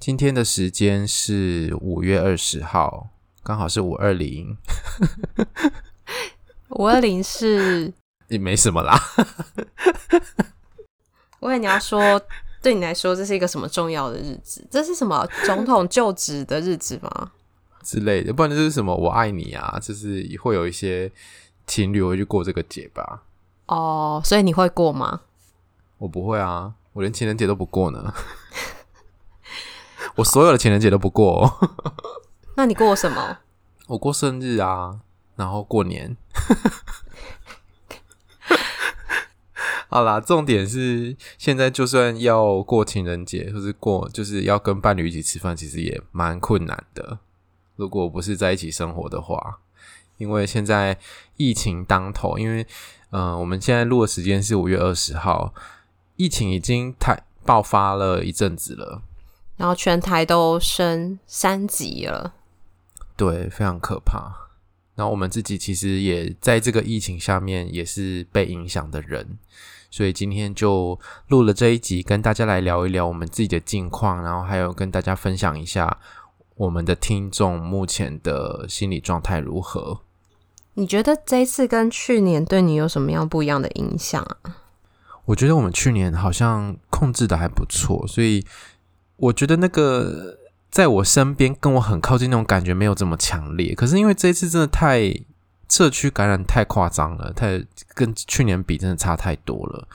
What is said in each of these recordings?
今天的时间是五月二十号，刚好是五二零。五二零是也没什么啦。我以为你要说，对你来说这是一个什么重要的日子？这是什么总统就职的日子吗？之类的，不然就是什么我爱你啊？就是会有一些情侣会去过这个节吧？哦，所以你会过吗？我不会啊，我连情人节都不过呢。我所有的情人节都不过哦，那你过什么？我过生日啊，然后过年。好啦，重点是现在就算要过情人节，或是过就是要跟伴侣一起吃饭，其实也蛮困难的。如果不是在一起生活的话，因为现在疫情当头，因为嗯、呃，我们现在录的时间是五月二十号，疫情已经太爆发了一阵子了。然后全台都升三级了，对，非常可怕。然后我们自己其实也在这个疫情下面也是被影响的人，所以今天就录了这一集，跟大家来聊一聊我们自己的近况，然后还有跟大家分享一下我们的听众目前的心理状态如何。你觉得这一次跟去年对你有什么样不一样的影响啊？我觉得我们去年好像控制的还不错，所以。我觉得那个在我身边跟我很靠近那种感觉没有这么强烈，可是因为这一次真的太社区感染太夸张了，太跟去年比真的差太多了，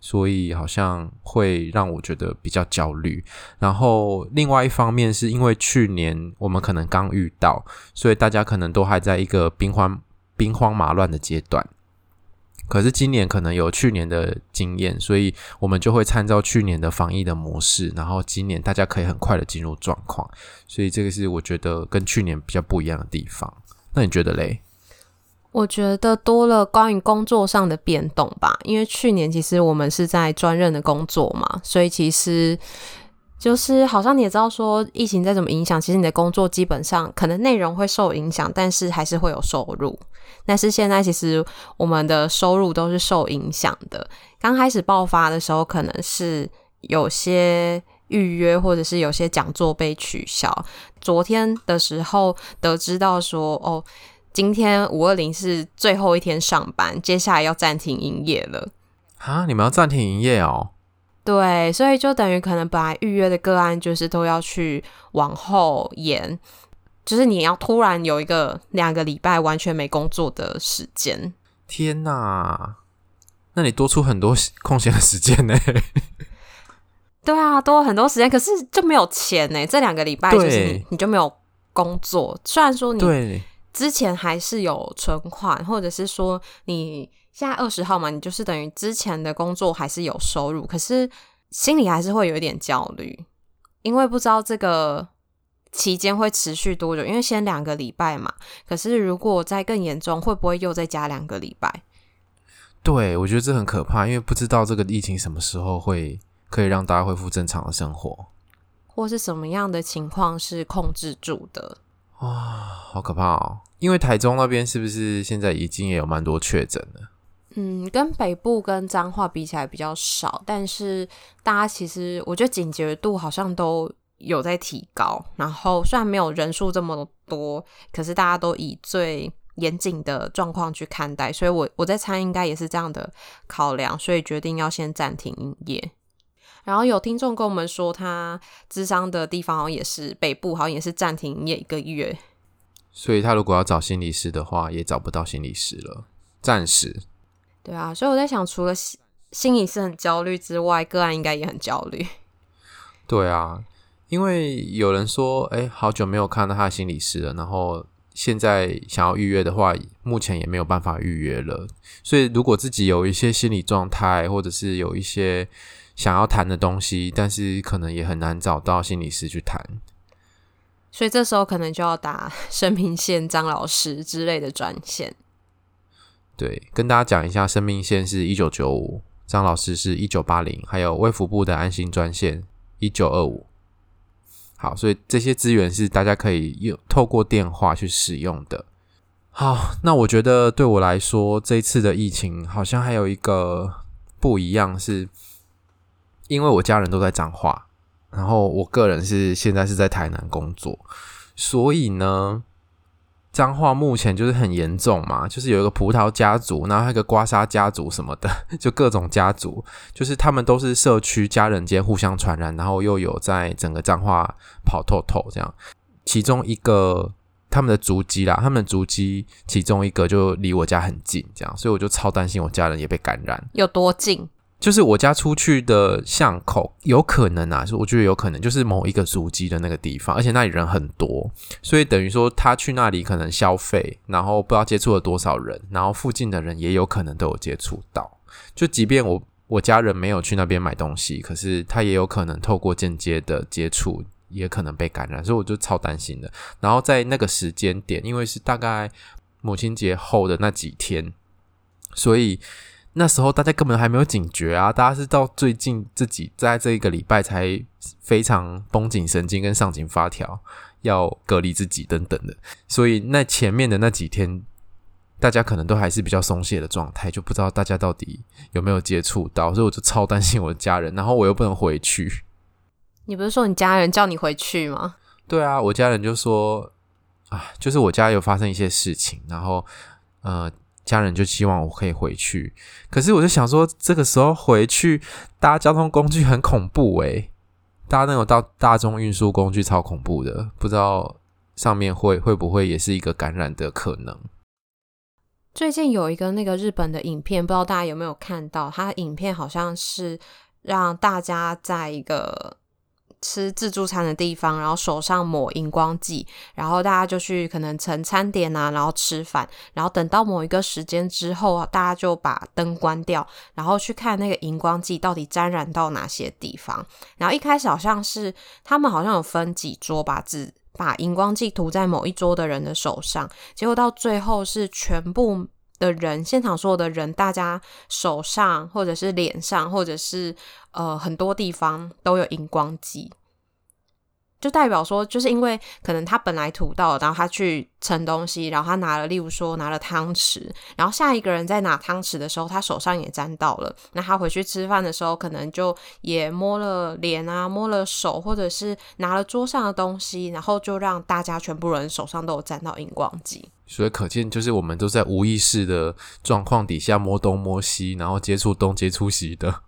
所以好像会让我觉得比较焦虑。然后另外一方面是因为去年我们可能刚遇到，所以大家可能都还在一个兵荒兵荒马乱的阶段。可是今年可能有去年的经验，所以我们就会参照去年的防疫的模式，然后今年大家可以很快的进入状况，所以这个是我觉得跟去年比较不一样的地方。那你觉得嘞？我觉得多了关于工作上的变动吧，因为去年其实我们是在专任的工作嘛，所以其实。就是好像你也知道，说疫情再怎么影响，其实你的工作基本上可能内容会受影响，但是还是会有收入。但是现在其实我们的收入都是受影响的。刚开始爆发的时候，可能是有些预约或者是有些讲座被取消。昨天的时候得知到说，哦，今天五二零是最后一天上班，接下来要暂停营业了。啊，你们要暂停营业哦？对，所以就等于可能本来预约的个案就是都要去往后延，就是你要突然有一个两个礼拜完全没工作的时间。天哪，那你多出很多空闲的时间呢？对啊，多很多时间，可是就没有钱呢。这两个礼拜就是你，你就没有工作。虽然说你之前还是有存款，或者是说你。现在二十号嘛，你就是等于之前的工作还是有收入，可是心里还是会有一点焦虑，因为不知道这个期间会持续多久。因为先两个礼拜嘛，可是如果再更严重，会不会又再加两个礼拜？对，我觉得这很可怕，因为不知道这个疫情什么时候会可以让大家恢复正常的生活，或是什么样的情况是控制住的。哇，好可怕哦！因为台中那边是不是现在已经也有蛮多确诊了？嗯，跟北部跟彰化比起来比较少，但是大家其实我觉得警觉度好像都有在提高。然后虽然没有人数这么多，可是大家都以最严谨的状况去看待，所以我我在猜应该也是这样的考量，所以决定要先暂停营业。然后有听众跟我们说，他智商的地方好像也是北部，好像也是暂停营业一个月。所以他如果要找心理师的话，也找不到心理师了，暂时。对啊，所以我在想，除了心心理师很焦虑之外，个案应该也很焦虑。对啊，因为有人说，哎，好久没有看到他的心理师了，然后现在想要预约的话，目前也没有办法预约了。所以，如果自己有一些心理状态，或者是有一些想要谈的东西，但是可能也很难找到心理师去谈。所以这时候可能就要打生命线张老师之类的专线。对，跟大家讲一下，生命线是一九九五，张老师是一九八零，还有卫福部的安心专线一九二五。好，所以这些资源是大家可以用透过电话去使用的。好，那我觉得对我来说，这一次的疫情好像还有一个不一样，是因为我家人都在彰化，然后我个人是现在是在台南工作，所以呢。彰化目前就是很严重嘛，就是有一个葡萄家族，然后还有一个刮痧家族什么的，就各种家族，就是他们都是社区家人间互相传染，然后又有在整个彰化跑透透这样。其中一个他们的足迹啦，他们的足迹其中一个就离我家很近，这样，所以我就超担心我家人也被感染。有多近？就是我家出去的巷口，有可能啊，我觉得有可能就是某一个足迹的那个地方，而且那里人很多，所以等于说他去那里可能消费，然后不知道接触了多少人，然后附近的人也有可能都有接触到。就即便我我家人没有去那边买东西，可是他也有可能透过间接的接触，也可能被感染，所以我就超担心的。然后在那个时间点，因为是大概母亲节后的那几天，所以。那时候大家根本还没有警觉啊，大家是到最近自己在这一个礼拜才非常绷紧神经跟上紧发条，要隔离自己等等的。所以那前面的那几天，大家可能都还是比较松懈的状态，就不知道大家到底有没有接触到，所以我就超担心我的家人，然后我又不能回去。你不是说你家人叫你回去吗？对啊，我家人就说啊，就是我家有发生一些事情，然后呃。家人就希望我可以回去，可是我就想说，这个时候回去搭交通工具很恐怖诶，搭那种到大众运输工具超恐怖的，不知道上面会会不会也是一个感染的可能。最近有一个那个日本的影片，不知道大家有没有看到？它影片好像是让大家在一个。吃自助餐的地方，然后手上抹荧光剂，然后大家就去可能盛餐点啊，然后吃饭，然后等到某一个时间之后，大家就把灯关掉，然后去看那个荧光剂到底沾染到哪些地方。然后一开始好像是他们好像有分几桌吧，只把荧光剂涂在某一桌的人的手上，结果到最后是全部的人，现场所有的人，大家手上或者是脸上或者是。呃，很多地方都有荧光剂，就代表说，就是因为可能他本来涂到，然后他去盛东西，然后他拿了，例如说拿了汤匙，然后下一个人在拿汤匙的时候，他手上也沾到了，那他回去吃饭的时候，可能就也摸了脸啊，摸了手，或者是拿了桌上的东西，然后就让大家全部人手上都有沾到荧光剂。所以可见，就是我们都在无意识的状况底下摸东摸西，然后接触东接触西的。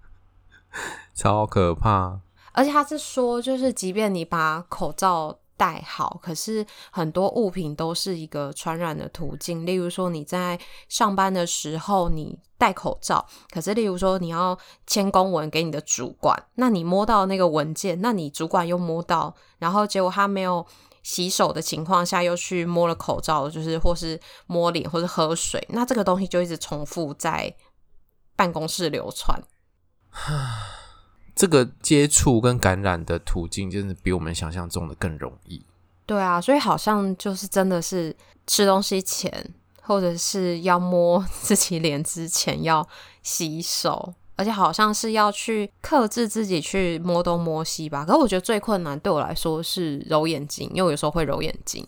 超可怕！而且他是说，就是即便你把口罩戴好，可是很多物品都是一个传染的途径。例如说，你在上班的时候你戴口罩，可是例如说你要签公文给你的主管，那你摸到那个文件，那你主管又摸到，然后结果他没有洗手的情况下又去摸了口罩，就是或是摸脸或是喝水，那这个东西就一直重复在办公室流传。这个接触跟感染的途径，真的比我们想象中的更容易。对啊，所以好像就是真的是吃东西前，或者是要摸自己脸之前要洗手，而且好像是要去克制自己去摸东摸西吧。可是我觉得最困难对我来说是揉眼睛，因为我有时候会揉眼睛。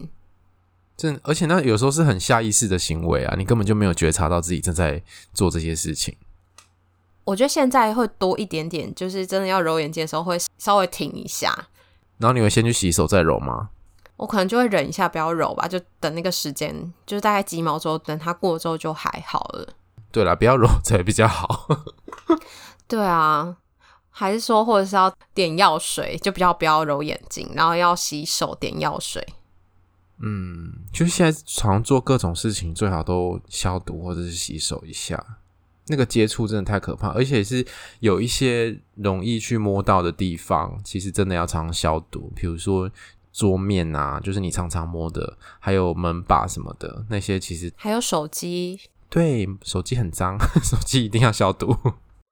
真，而且那有时候是很下意识的行为啊，你根本就没有觉察到自己正在做这些事情。我觉得现在会多一点点，就是真的要揉眼睛的时候会稍微停一下，然后你会先去洗手再揉吗？我可能就会忍一下，不要揉吧，就等那个时间，就是大概几秒钟，等它过之后就还好了。对啦，不要揉才比较好。对啊，还是说，或者是要点药水，就比较不要揉眼睛，然后要洗手点药水。嗯，就是现在常做各种事情，最好都消毒或者是洗手一下。那个接触真的太可怕，而且是有一些容易去摸到的地方，其实真的要常常消毒。比如说桌面啊，就是你常常摸的，还有门把什么的，那些其实还有手机，对，手机很脏，手机一定要消毒。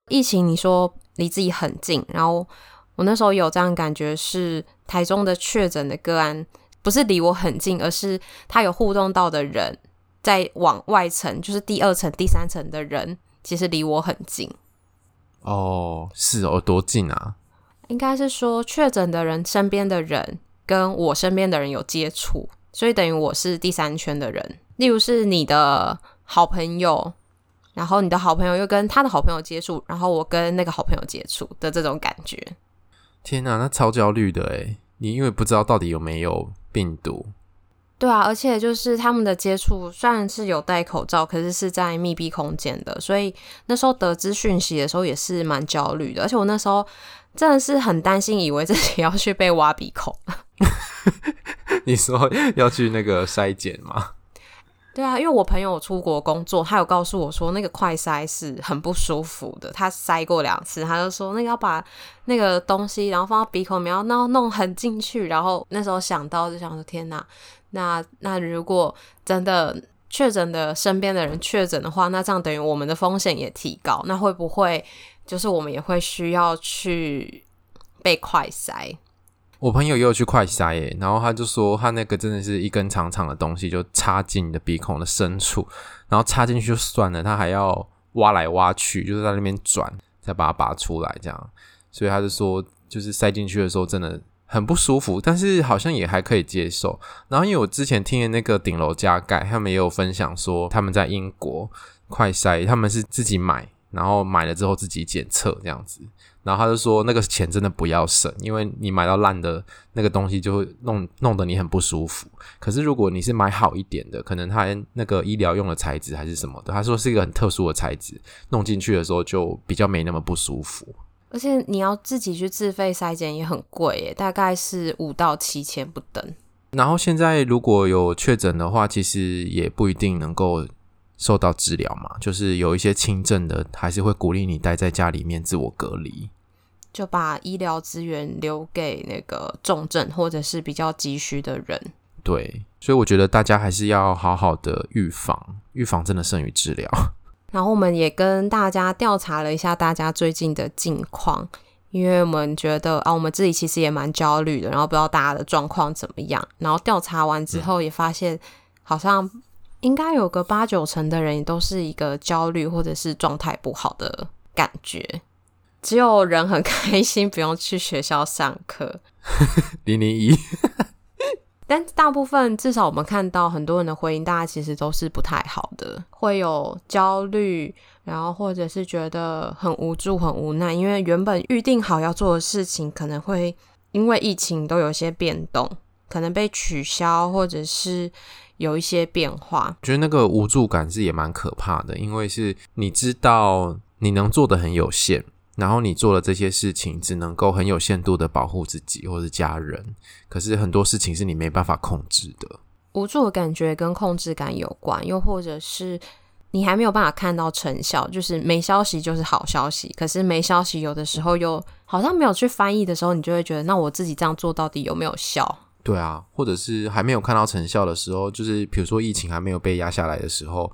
疫情，你说离自己很近，然后我那时候有这样感觉，是台中的确诊的个案不是离我很近，而是他有互动到的人在往外层，就是第二层、第三层的人，其实离我很近。哦，是哦，多近啊？应该是说确诊的人身边的人跟我身边的人有接触，所以等于我是第三圈的人。例如是你的好朋友。然后你的好朋友又跟他的好朋友接触，然后我跟那个好朋友接触的这种感觉。天哪，那超焦虑的诶，你因为不知道到底有没有病毒。对啊，而且就是他们的接触虽然是有戴口罩，可是是在密闭空间的，所以那时候得知讯息的时候也是蛮焦虑的。而且我那时候真的是很担心，以为自己要去被挖鼻孔。你说要去那个筛检吗？对啊，因为我朋友出国工作，他有告诉我说那个快筛是很不舒服的。他筛过两次，他就说那个要把那个东西，然后放到鼻孔里面，要弄弄很进去。然后那时候想到就想说，天哪，那那如果真的确诊的身边的人确诊的话，那这样等于我们的风险也提高。那会不会就是我们也会需要去被快筛？我朋友也有去快筛耶，然后他就说他那个真的是一根长长的东西，就插进你的鼻孔的深处，然后插进去就算了，他还要挖来挖去，就是在那边转，再把它拔出来这样。所以他就说，就是塞进去的时候真的很不舒服，但是好像也还可以接受。然后因为我之前听的那个顶楼加盖，他们也有分享说他们在英国快筛，他们是自己买，然后买了之后自己检测这样子。然后他就说，那个钱真的不要省，因为你买到烂的那个东西，就会弄弄得你很不舒服。可是如果你是买好一点的，可能他那个医疗用的材质还是什么的，他说是一个很特殊的材质，弄进去的时候就比较没那么不舒服。而且你要自己去自费筛检也很贵耶，大概是五到七千不等。然后现在如果有确诊的话，其实也不一定能够。受到治疗嘛，就是有一些轻症的，还是会鼓励你待在家里面自我隔离，就把医疗资源留给那个重症或者是比较急需的人。对，所以我觉得大家还是要好好的预防，预防真的胜于治疗。然后我们也跟大家调查了一下大家最近的近况，因为我们觉得啊，我们自己其实也蛮焦虑的，然后不知道大家的状况怎么样。然后调查完之后也发现，好像。应该有个八九成的人都是一个焦虑或者是状态不好的感觉，只有人很开心不用去学校上课。零零一，但大部分至少我们看到很多人的回应，大家其实都是不太好的，会有焦虑，然后或者是觉得很无助、很无奈，因为原本预定好要做的事情，可能会因为疫情都有些变动，可能被取消，或者是。有一些变化，觉得那个无助感是也蛮可怕的，因为是你知道你能做的很有限，然后你做了这些事情只能够很有限度的保护自己或是家人，可是很多事情是你没办法控制的。无助的感觉跟控制感有关，又或者是你还没有办法看到成效，就是没消息就是好消息，可是没消息有的时候又好像没有去翻译的时候，你就会觉得那我自己这样做到底有没有效？对啊，或者是还没有看到成效的时候，就是比如说疫情还没有被压下来的时候，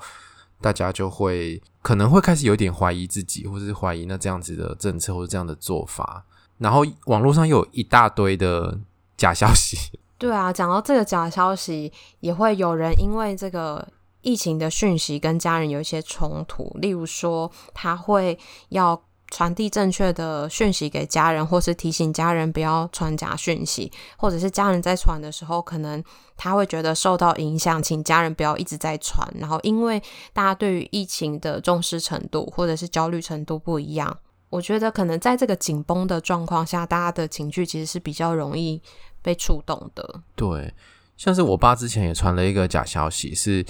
大家就会可能会开始有点怀疑自己，或是怀疑那这样子的政策或者这样的做法。然后网络上又有一大堆的假消息。对啊，讲到这个假消息，也会有人因为这个疫情的讯息跟家人有一些冲突，例如说他会要。传递正确的讯息给家人，或是提醒家人不要传假讯息，或者是家人在传的时候，可能他会觉得受到影响，请家人不要一直在传。然后，因为大家对于疫情的重视程度或者是焦虑程度不一样，我觉得可能在这个紧绷的状况下，大家的情绪其实是比较容易被触动的。对，像是我爸之前也传了一个假消息，是。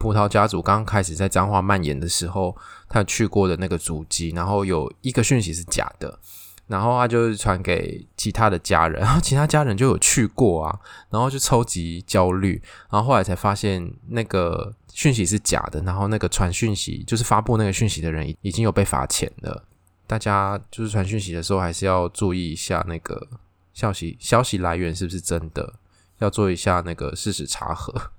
葡萄家族刚开始在彰化蔓延的时候，他去过的那个足迹，然后有一个讯息是假的，然后他就传给其他的家人，然后其他家人就有去过啊，然后就超级焦虑，然后后来才发现那个讯息是假的，然后那个传讯息就是发布那个讯息的人已经有被罚钱了。大家就是传讯息的时候还是要注意一下那个消息消息来源是不是真的，要做一下那个事实查核。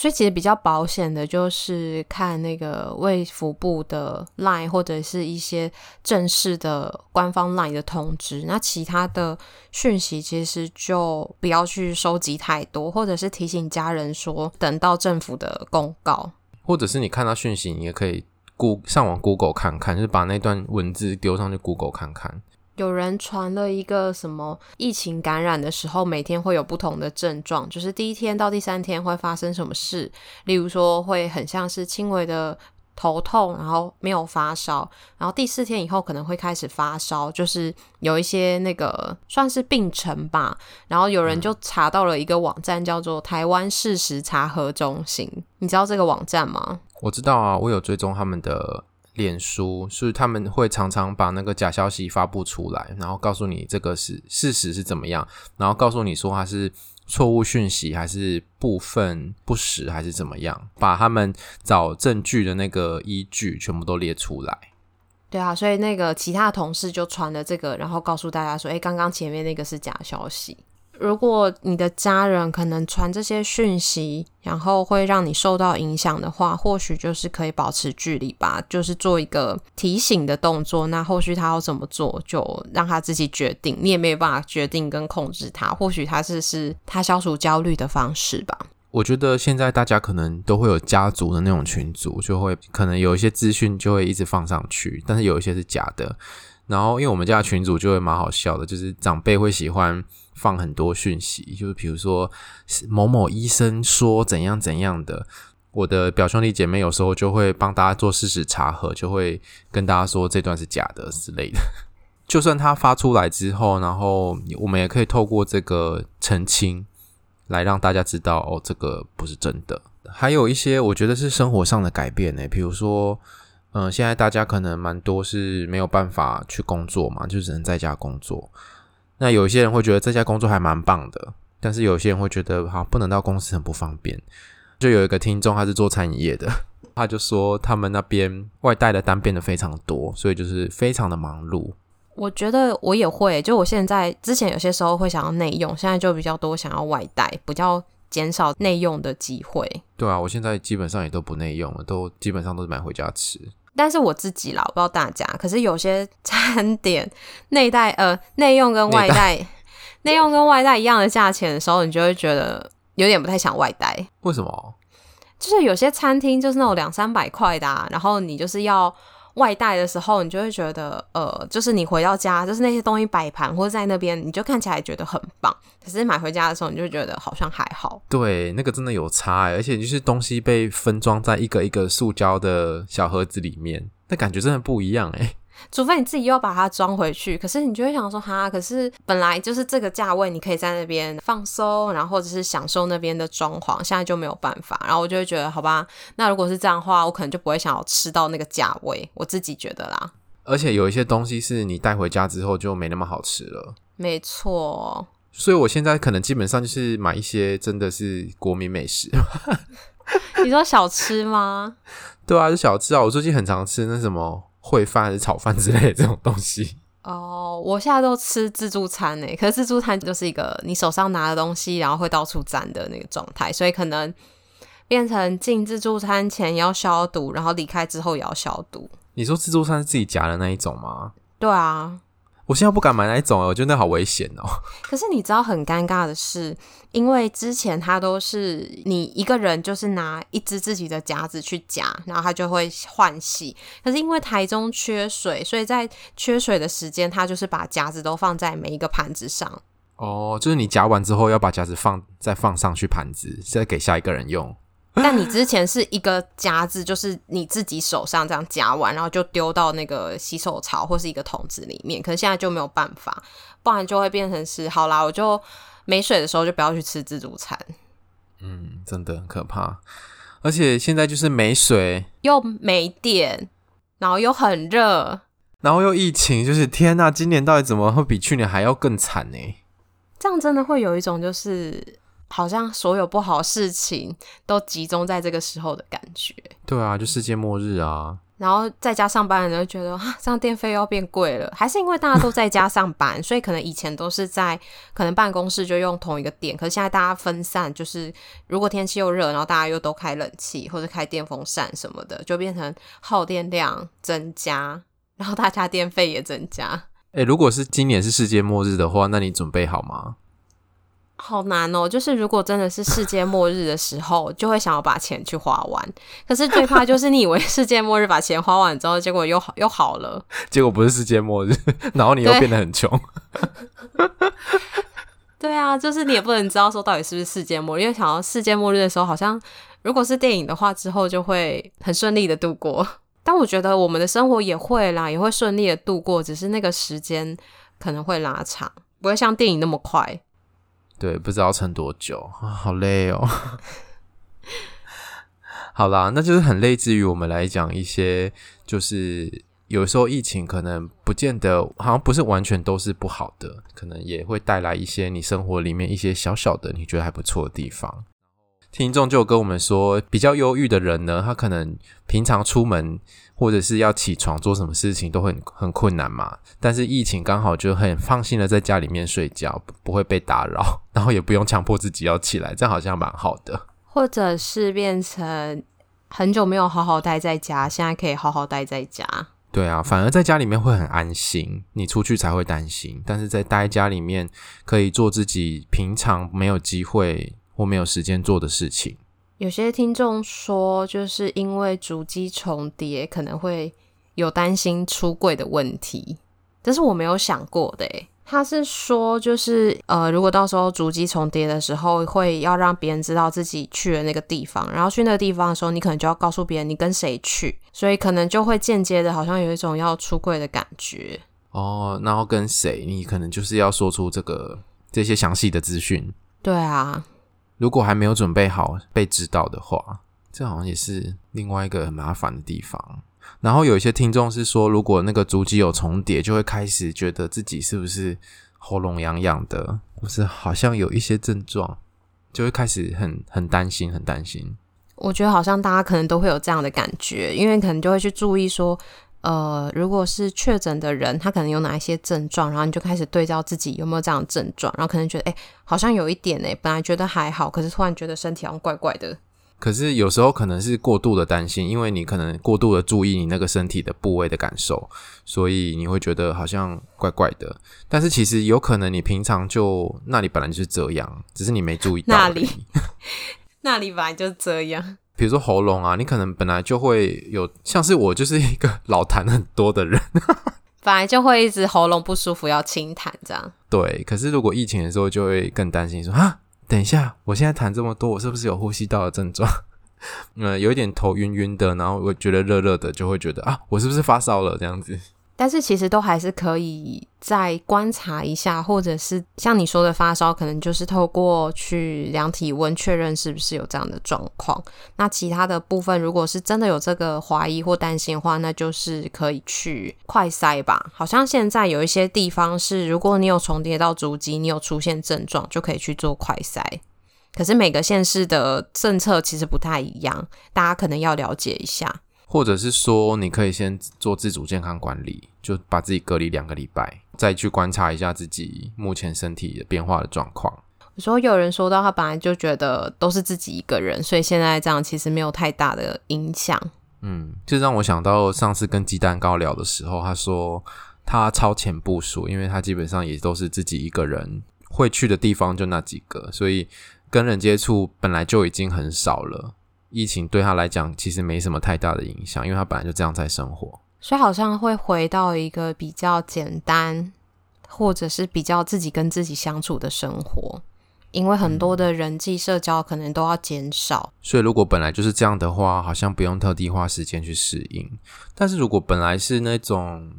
所以其实比较保险的就是看那个卫福部的 line 或者是一些正式的官方 line 的通知。那其他的讯息其实就不要去收集太多，或者是提醒家人说等到政府的公告，或者是你看到讯息，你也可以 Go 上网 Google 看看，就是把那段文字丢上去 Google 看看。有人传了一个什么疫情感染的时候，每天会有不同的症状，就是第一天到第三天会发生什么事，例如说会很像是轻微的头痛，然后没有发烧，然后第四天以后可能会开始发烧，就是有一些那个算是病程吧。然后有人就查到了一个网站叫做台湾事实查核中心，你知道这个网站吗？我知道啊，我有追踪他们的。脸书是他们会常常把那个假消息发布出来，然后告诉你这个是事实是怎么样，然后告诉你说它是错误讯息还是部分不实还是怎么样，把他们找证据的那个依据全部都列出来。对啊，所以那个其他同事就传了这个，然后告诉大家说：“诶，刚刚前面那个是假消息。”如果你的家人可能传这些讯息，然后会让你受到影响的话，或许就是可以保持距离吧，就是做一个提醒的动作。那后续他要怎么做，就让他自己决定，你也没有办法决定跟控制他。或许他是是他消除焦虑的方式吧。我觉得现在大家可能都会有家族的那种群组，就会可能有一些资讯就会一直放上去，但是有一些是假的。然后因为我们家的群组就会蛮好笑的，就是长辈会喜欢。放很多讯息，就是比如说某某医生说怎样怎样的，我的表兄弟姐妹有时候就会帮大家做事实查核，就会跟大家说这段是假的之类的。就算他发出来之后，然后我们也可以透过这个澄清来让大家知道，哦，这个不是真的。还有一些我觉得是生活上的改变呢，比如说，嗯、现在大家可能蛮多是没有办法去工作嘛，就只能在家工作。那有一些人会觉得这家工作还蛮棒的，但是有些人会觉得好不能到公司很不方便。就有一个听众他是做餐饮业的，他就说他们那边外带的单变得非常多，所以就是非常的忙碌。我觉得我也会，就我现在之前有些时候会想要内用，现在就比较多想要外带，比较减少内用的机会。对啊，我现在基本上也都不内用了，都基本上都是买回家吃。但是我自己啦，我不知道大家。可是有些餐点内带呃内用跟外带内用跟外带一样的价钱的时候，你就会觉得有点不太想外带。为什么？就是有些餐厅就是那种两三百块的啊，然后你就是要。外带的时候，你就会觉得，呃，就是你回到家，就是那些东西摆盘或者在那边，你就看起来觉得很棒。可是买回家的时候，你就觉得好像还好。对，那个真的有差，而且就是东西被分装在一个一个塑胶的小盒子里面，那感觉真的不一样欸。除非你自己又要把它装回去，可是你就会想说哈，可是本来就是这个价位，你可以在那边放松，然后或者是享受那边的装潢，现在就没有办法。然后我就会觉得，好吧，那如果是这样的话，我可能就不会想要吃到那个价位，我自己觉得啦。而且有一些东西是你带回家之后就没那么好吃了。没错。所以我现在可能基本上就是买一些真的是国民美食。你说小吃吗？对啊，是小吃啊。我最近很常吃那什么。烩饭还是炒饭之类的这种东西 哦，oh, 我现在都吃自助餐呢，可是自助餐就是一个你手上拿的东西，然后会到处沾的那个状态，所以可能变成进自助餐前要消毒，然后离开之后也要消毒。你说自助餐是自己夹的那一种吗？对啊。我现在不敢买那一种，我觉得那好危险哦。可是你知道很尴尬的是，因为之前他都是你一个人就是拿一支自己的夹子去夹，然后他就会换洗。可是因为台中缺水，所以在缺水的时间，他就是把夹子都放在每一个盘子上。哦，就是你夹完之后要把夹子放再放上去盘子，再给下一个人用。但你之前是一个夹子，就是你自己手上这样夹完，然后就丢到那个洗手槽或是一个桶子里面。可是现在就没有办法，不然就会变成是好啦，我就没水的时候就不要去吃自助餐。嗯，真的很可怕。而且现在就是没水，又没电，然后又很热，然后又疫情，就是天呐，今年到底怎么会比去年还要更惨呢？这样真的会有一种就是。好像所有不好事情都集中在这个时候的感觉。对啊，就世界末日啊！然后在家上班的人就觉得啊，这样电费要变贵了，还是因为大家都在家上班，所以可能以前都是在可能办公室就用同一个电，可是现在大家分散，就是如果天气又热，然后大家又都开冷气或者开电风扇什么的，就变成耗电量增加，然后大家电费也增加。诶，如果是今年是世界末日的话，那你准备好吗？好难哦，就是如果真的是世界末日的时候，就会想要把钱去花完。可是最怕就是你以为世界末日把钱花完之后，结果又好又好了，结果不是世界末日，然后你又变得很穷。对，啊，就是你也不能知道说到底是不是世界末日，因为想到世界末日的时候，好像如果是电影的话，之后就会很顺利的度过。但我觉得我们的生活也会啦，也会顺利的度过，只是那个时间可能会拉长，不会像电影那么快。对，不知道撑多久，好累哦。好啦，那就是很类似于我们来讲一些，就是有时候疫情可能不见得，好像不是完全都是不好的，可能也会带来一些你生活里面一些小小的你觉得还不错的地方。听众就跟我们说，比较忧郁的人呢，他可能平常出门或者是要起床做什么事情都很很困难嘛。但是疫情刚好就很放心的在家里面睡觉，不会被打扰，然后也不用强迫自己要起来，这样好像蛮好的。或者是变成很久没有好好待在家，现在可以好好待在家。对啊，反而在家里面会很安心，你出去才会担心。但是在待家里面，可以做自己平常没有机会。或没有时间做的事情。有些听众说，就是因为主机重叠，可能会有担心出柜的问题。这是我没有想过的。诶，他是说，就是呃，如果到时候主机重叠的时候，会要让别人知道自己去了那个地方，然后去那个地方的时候，你可能就要告诉别人你跟谁去，所以可能就会间接的，好像有一种要出柜的感觉。哦，然后跟谁？你可能就是要说出这个这些详细的资讯。对啊。如果还没有准备好被知道的话，这好像也是另外一个很麻烦的地方。然后有一些听众是说，如果那个足迹有重叠，就会开始觉得自己是不是喉咙痒痒的，或是好像有一些症状，就会开始很很担心，很担心。我觉得好像大家可能都会有这样的感觉，因为可能就会去注意说。呃，如果是确诊的人，他可能有哪一些症状，然后你就开始对照自己有没有这样的症状，然后可能觉得，哎，好像有一点哎，本来觉得还好，可是突然觉得身体好像怪怪的。可是有时候可能是过度的担心，因为你可能过度的注意你那个身体的部位的感受，所以你会觉得好像怪怪的。但是其实有可能你平常就那里本来就是这样，只是你没注意到。那里，那里本来就这样。比如说喉咙啊，你可能本来就会有，像是我就是一个老痰很多的人，本来就会一直喉咙不舒服，要清痰这样。对，可是如果疫情的时候，就会更担心说啊，等一下，我现在痰这么多，我是不是有呼吸道的症状？嗯，有一点头晕晕的，然后我觉得热热的，就会觉得啊，我是不是发烧了这样子？但是其实都还是可以再观察一下，或者是像你说的发烧，可能就是透过去量体温确认是不是有这样的状况。那其他的部分，如果是真的有这个怀疑或担心的话，那就是可以去快筛吧。好像现在有一些地方是，如果你有重叠到足迹，你有出现症状，就可以去做快筛。可是每个县市的政策其实不太一样，大家可能要了解一下。或者是说，你可以先做自主健康管理，就把自己隔离两个礼拜，再去观察一下自己目前身体的变化的状况。我说有人说到，他本来就觉得都是自己一个人，所以现在这样其实没有太大的影响。嗯，就让我想到上次跟鸡蛋糕聊的时候，他说他超前部署，因为他基本上也都是自己一个人会去的地方就那几个，所以跟人接触本来就已经很少了。疫情对他来讲其实没什么太大的影响，因为他本来就这样在生活，所以好像会回到一个比较简单，或者是比较自己跟自己相处的生活，因为很多的人际社交可能都要减少。所以如果本来就是这样的话，好像不用特地花时间去适应。但是如果本来是那种。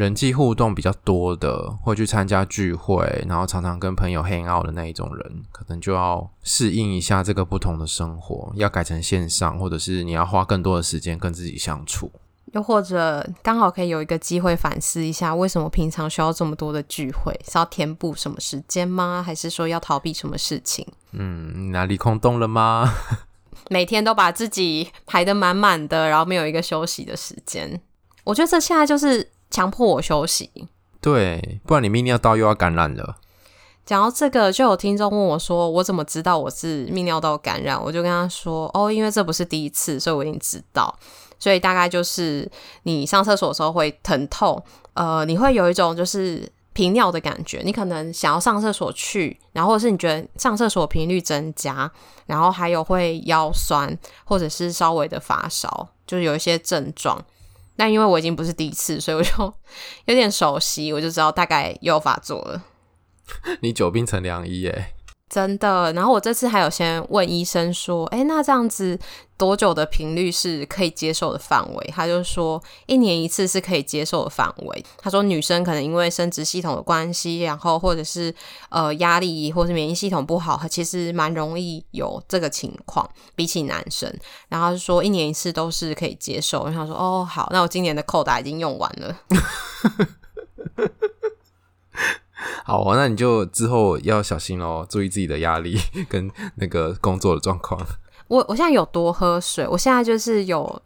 人际互动比较多的，会去参加聚会，然后常常跟朋友 hang out 的那一种人，可能就要适应一下这个不同的生活，要改成线上，或者是你要花更多的时间跟自己相处。又或者刚好可以有一个机会反思一下，为什么平常需要这么多的聚会？是要填补什么时间吗？还是说要逃避什么事情？嗯，你哪里空洞了吗？每天都把自己排得满满的，然后没有一个休息的时间。我觉得这现在就是强迫我休息。对，不然你泌尿道又要感染了。讲到这个，就有听众问我说：“我怎么知道我是泌尿道感染？”我就跟他说：“哦，因为这不是第一次，所以我已经知道。所以大概就是你上厕所的时候会疼痛，呃，你会有一种就是频尿的感觉，你可能想要上厕所去，然后或者是你觉得上厕所频率增加，然后还有会腰酸，或者是稍微的发烧，就是有一些症状。但因为我已经不是第一次，所以我就 有点熟悉，我就知道大概又发作了。”你久病成良医耶，真的。然后我这次还有先问医生说，哎，那这样子多久的频率是可以接受的范围？他就说一年一次是可以接受的范围。他说女生可能因为生殖系统的关系，然后或者是呃压力或是免疫系统不好，其实蛮容易有这个情况，比起男生。然后他就说一年一次都是可以接受。然后说哦好，那我今年的扣打已经用完了。好啊，那你就之后要小心哦，注意自己的压力 跟那个工作的状况。我我现在有多喝水，我现在就是有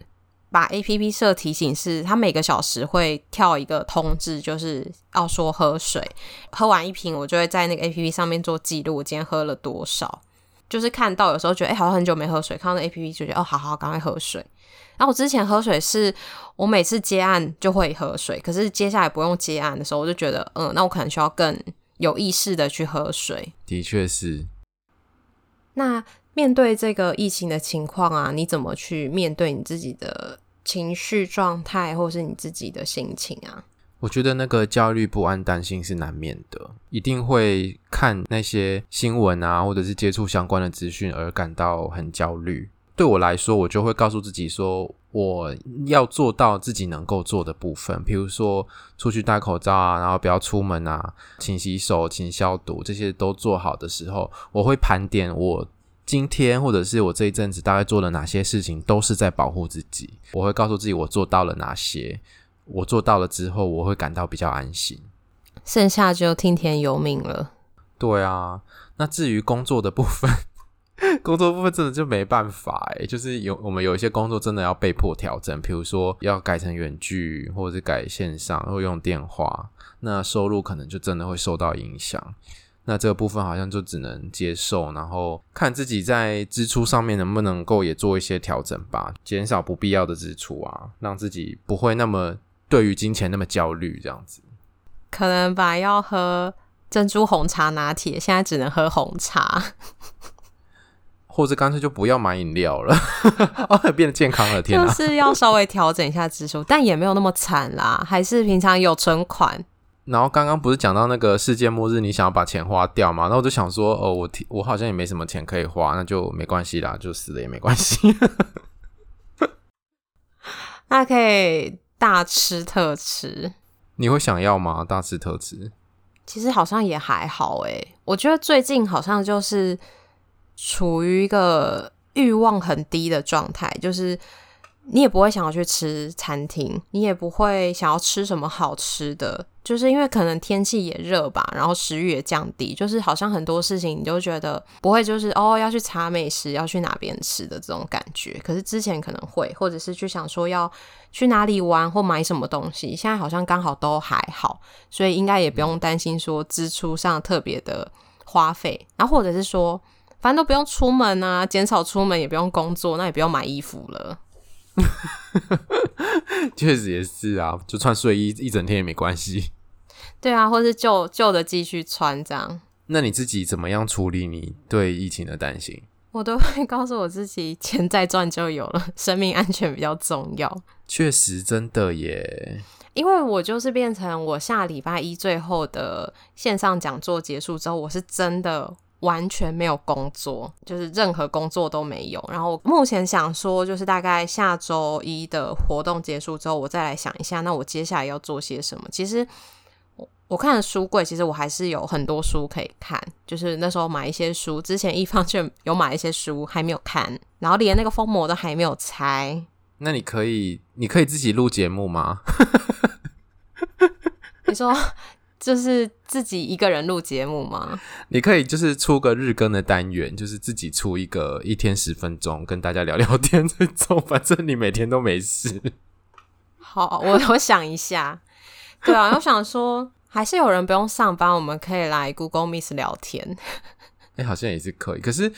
把 APP 设提醒，是它每个小时会跳一个通知，就是要说喝水，喝完一瓶我就会在那个 APP 上面做记录，我今天喝了多少。就是看到有时候觉得哎、好像很久没喝水，看到那 APP 就觉得哦，好好，赶快喝水。然后我之前喝水是，我每次接案就会喝水，可是接下来不用接案的时候，我就觉得，嗯，那我可能需要更有意识的去喝水。的确是。那面对这个疫情的情况啊，你怎么去面对你自己的情绪状态，或是你自己的心情啊？我觉得那个焦虑不安、担心是难免的，一定会看那些新闻啊，或者是接触相关的资讯而感到很焦虑。对我来说，我就会告诉自己说，我要做到自己能够做的部分，比如说出去戴口罩啊，然后不要出门啊，勤洗手、勤消毒，这些都做好的时候，我会盘点我今天或者是我这一阵子大概做了哪些事情，都是在保护自己。我会告诉自己我做到了哪些，我做到了之后，我会感到比较安心。剩下就听天由命了。对啊，那至于工作的部分。工作部分真的就没办法哎，就是有我们有一些工作真的要被迫调整，比如说要改成远距，或者是改线上，或用电话，那收入可能就真的会受到影响。那这个部分好像就只能接受，然后看自己在支出上面能不能够也做一些调整吧，减少不必要的支出啊，让自己不会那么对于金钱那么焦虑这样子。可能吧，要喝珍珠红茶拿铁，现在只能喝红茶。或者干脆就不要买饮料了，哦，变得健康了，天哪！就是要稍微调整一下支出，但也没有那么惨啦，还是平常有存款。然后刚刚不是讲到那个世界末日，你想要把钱花掉嘛？然后我就想说，哦，我我好像也没什么钱可以花，那就没关系啦，就死了也没关系。那可以大吃特吃，你会想要吗？大吃特吃？其实好像也还好诶，我觉得最近好像就是。处于一个欲望很低的状态，就是你也不会想要去吃餐厅，你也不会想要吃什么好吃的，就是因为可能天气也热吧，然后食欲也降低，就是好像很多事情你就觉得不会，就是哦要去查美食，要去哪边吃的这种感觉。可是之前可能会，或者是去想说要去哪里玩或买什么东西，现在好像刚好都还好，所以应该也不用担心说支出上特别的花费，然后或者是说。反正都不用出门啊，减少出门也不用工作，那也不用买衣服了。确实也是啊，就穿睡衣一整天也没关系。对啊，或是旧旧的继续穿这样。那你自己怎么样处理你对疫情的担心？我都会告诉我自己，钱再赚就有了，生命安全比较重要。确实，真的耶。因为我就是变成我下礼拜一最后的线上讲座结束之后，我是真的。完全没有工作，就是任何工作都没有。然后目前想说，就是大概下周一的活动结束之后，我再来想一下，那我接下来要做些什么。其实我我看的书柜，其实我还是有很多书可以看。就是那时候买一些书，之前一方就有买一些书还没有看，然后连那个封膜都还没有拆。那你可以，你可以自己录节目吗？你说。就是自己一个人录节目吗？你可以就是出个日更的单元，就是自己出一个一天十分钟，跟大家聊聊天这种。反正你每天都没事。好，我 我想一下。对啊，我想说，还是有人不用上班，我们可以来 Google Meet 聊天。哎、欸，好像也是可以。可是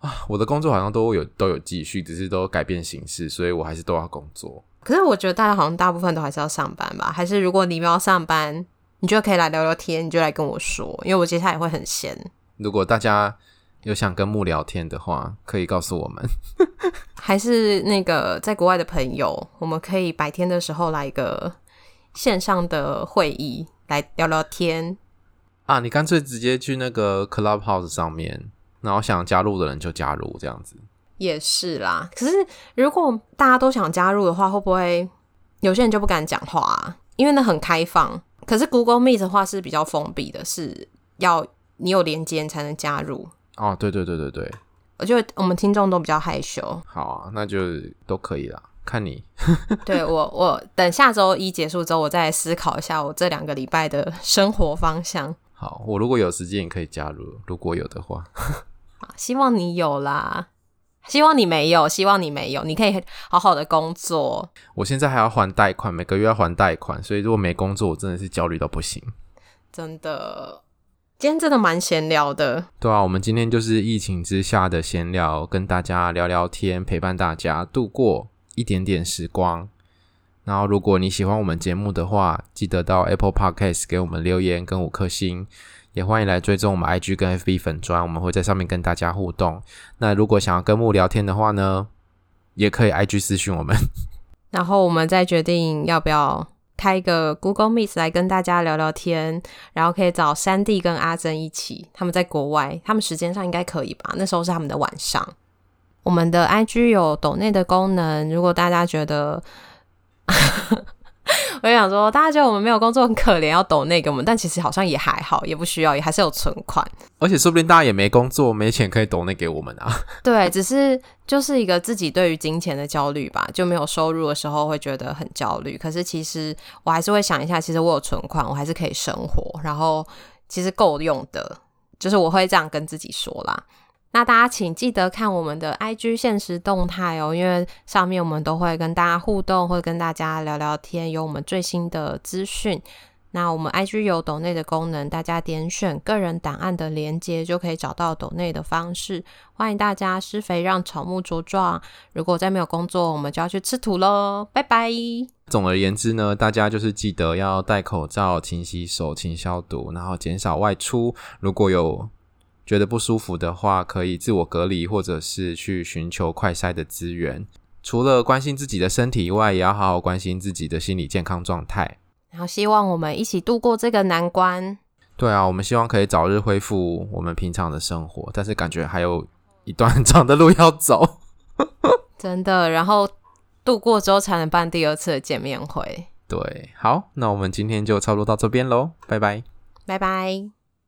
啊，我的工作好像都有都有继续，只是都改变形式，所以我还是都要工作。可是我觉得大家好像大部分都还是要上班吧？还是如果你没有上班？你就可以来聊聊天，你就来跟我说，因为我接下来也会很闲。如果大家有想跟木聊天的话，可以告诉我们。还是那个在国外的朋友，我们可以白天的时候来一个线上的会议，来聊聊天。啊，你干脆直接去那个 Clubhouse 上面，然后想加入的人就加入，这样子。也是啦。可是如果大家都想加入的话，会不会有些人就不敢讲话啊？因为那很开放。可是 Google Meet 的话是比较封闭的，是要你有连接才能加入。哦，对对对对对，我觉得我们听众都比较害羞。好啊，那就都可以啦，看你。对我，我等下周一结束之后，我再思考一下我这两个礼拜的生活方向。好，我如果有时间也可以加入，如果有的话。好，希望你有啦。希望你没有，希望你没有，你可以好好的工作。我现在还要还贷款，每个月要还贷款，所以如果没工作，我真的是焦虑到不行。真的，今天真的蛮闲聊的。对啊，我们今天就是疫情之下的闲聊，跟大家聊聊天，陪伴大家度过一点点时光。然后，如果你喜欢我们节目的话，记得到 Apple Podcast 给我们留言跟五颗星。也欢迎来追踪我们 IG 跟 FB 粉砖，我们会在上面跟大家互动。那如果想要跟木聊天的话呢，也可以 IG 私讯我们。然后我们再决定要不要开一个 Google Meet 来跟大家聊聊天，然后可以找三弟跟阿珍一起，他们在国外，他们时间上应该可以吧？那时候是他们的晚上。我们的 IG 有抖内的功能，如果大家觉得。我就想说，大家觉得我们没有工作很可怜，要抖那给我们，但其实好像也还好，也不需要，也还是有存款。而且说不定大家也没工作，没钱可以抖那给我们啊。对，只是就是一个自己对于金钱的焦虑吧，就没有收入的时候会觉得很焦虑。可是其实我还是会想一下，其实我有存款，我还是可以生活，然后其实够用的，就是我会这样跟自己说啦。那大家请记得看我们的 IG 现实动态哦，因为上面我们都会跟大家互动，会跟大家聊聊天，有我们最新的资讯。那我们 IG 有抖内的功能，大家点选个人档案的连接就可以找到抖内的方式。欢迎大家施肥让草木茁壮。如果再没有工作，我们就要去吃土喽，拜拜。总而言之呢，大家就是记得要戴口罩、勤洗手、勤消毒，然后减少外出。如果有觉得不舒服的话，可以自我隔离，或者是去寻求快筛的资源。除了关心自己的身体以外，也要好好关心自己的心理健康状态。然后，希望我们一起度过这个难关。对啊，我们希望可以早日恢复我们平常的生活，但是感觉还有一段很长的路要走。真的，然后度过之后才能办第二次的见面会。对，好，那我们今天就差不多到这边喽，拜拜，拜拜。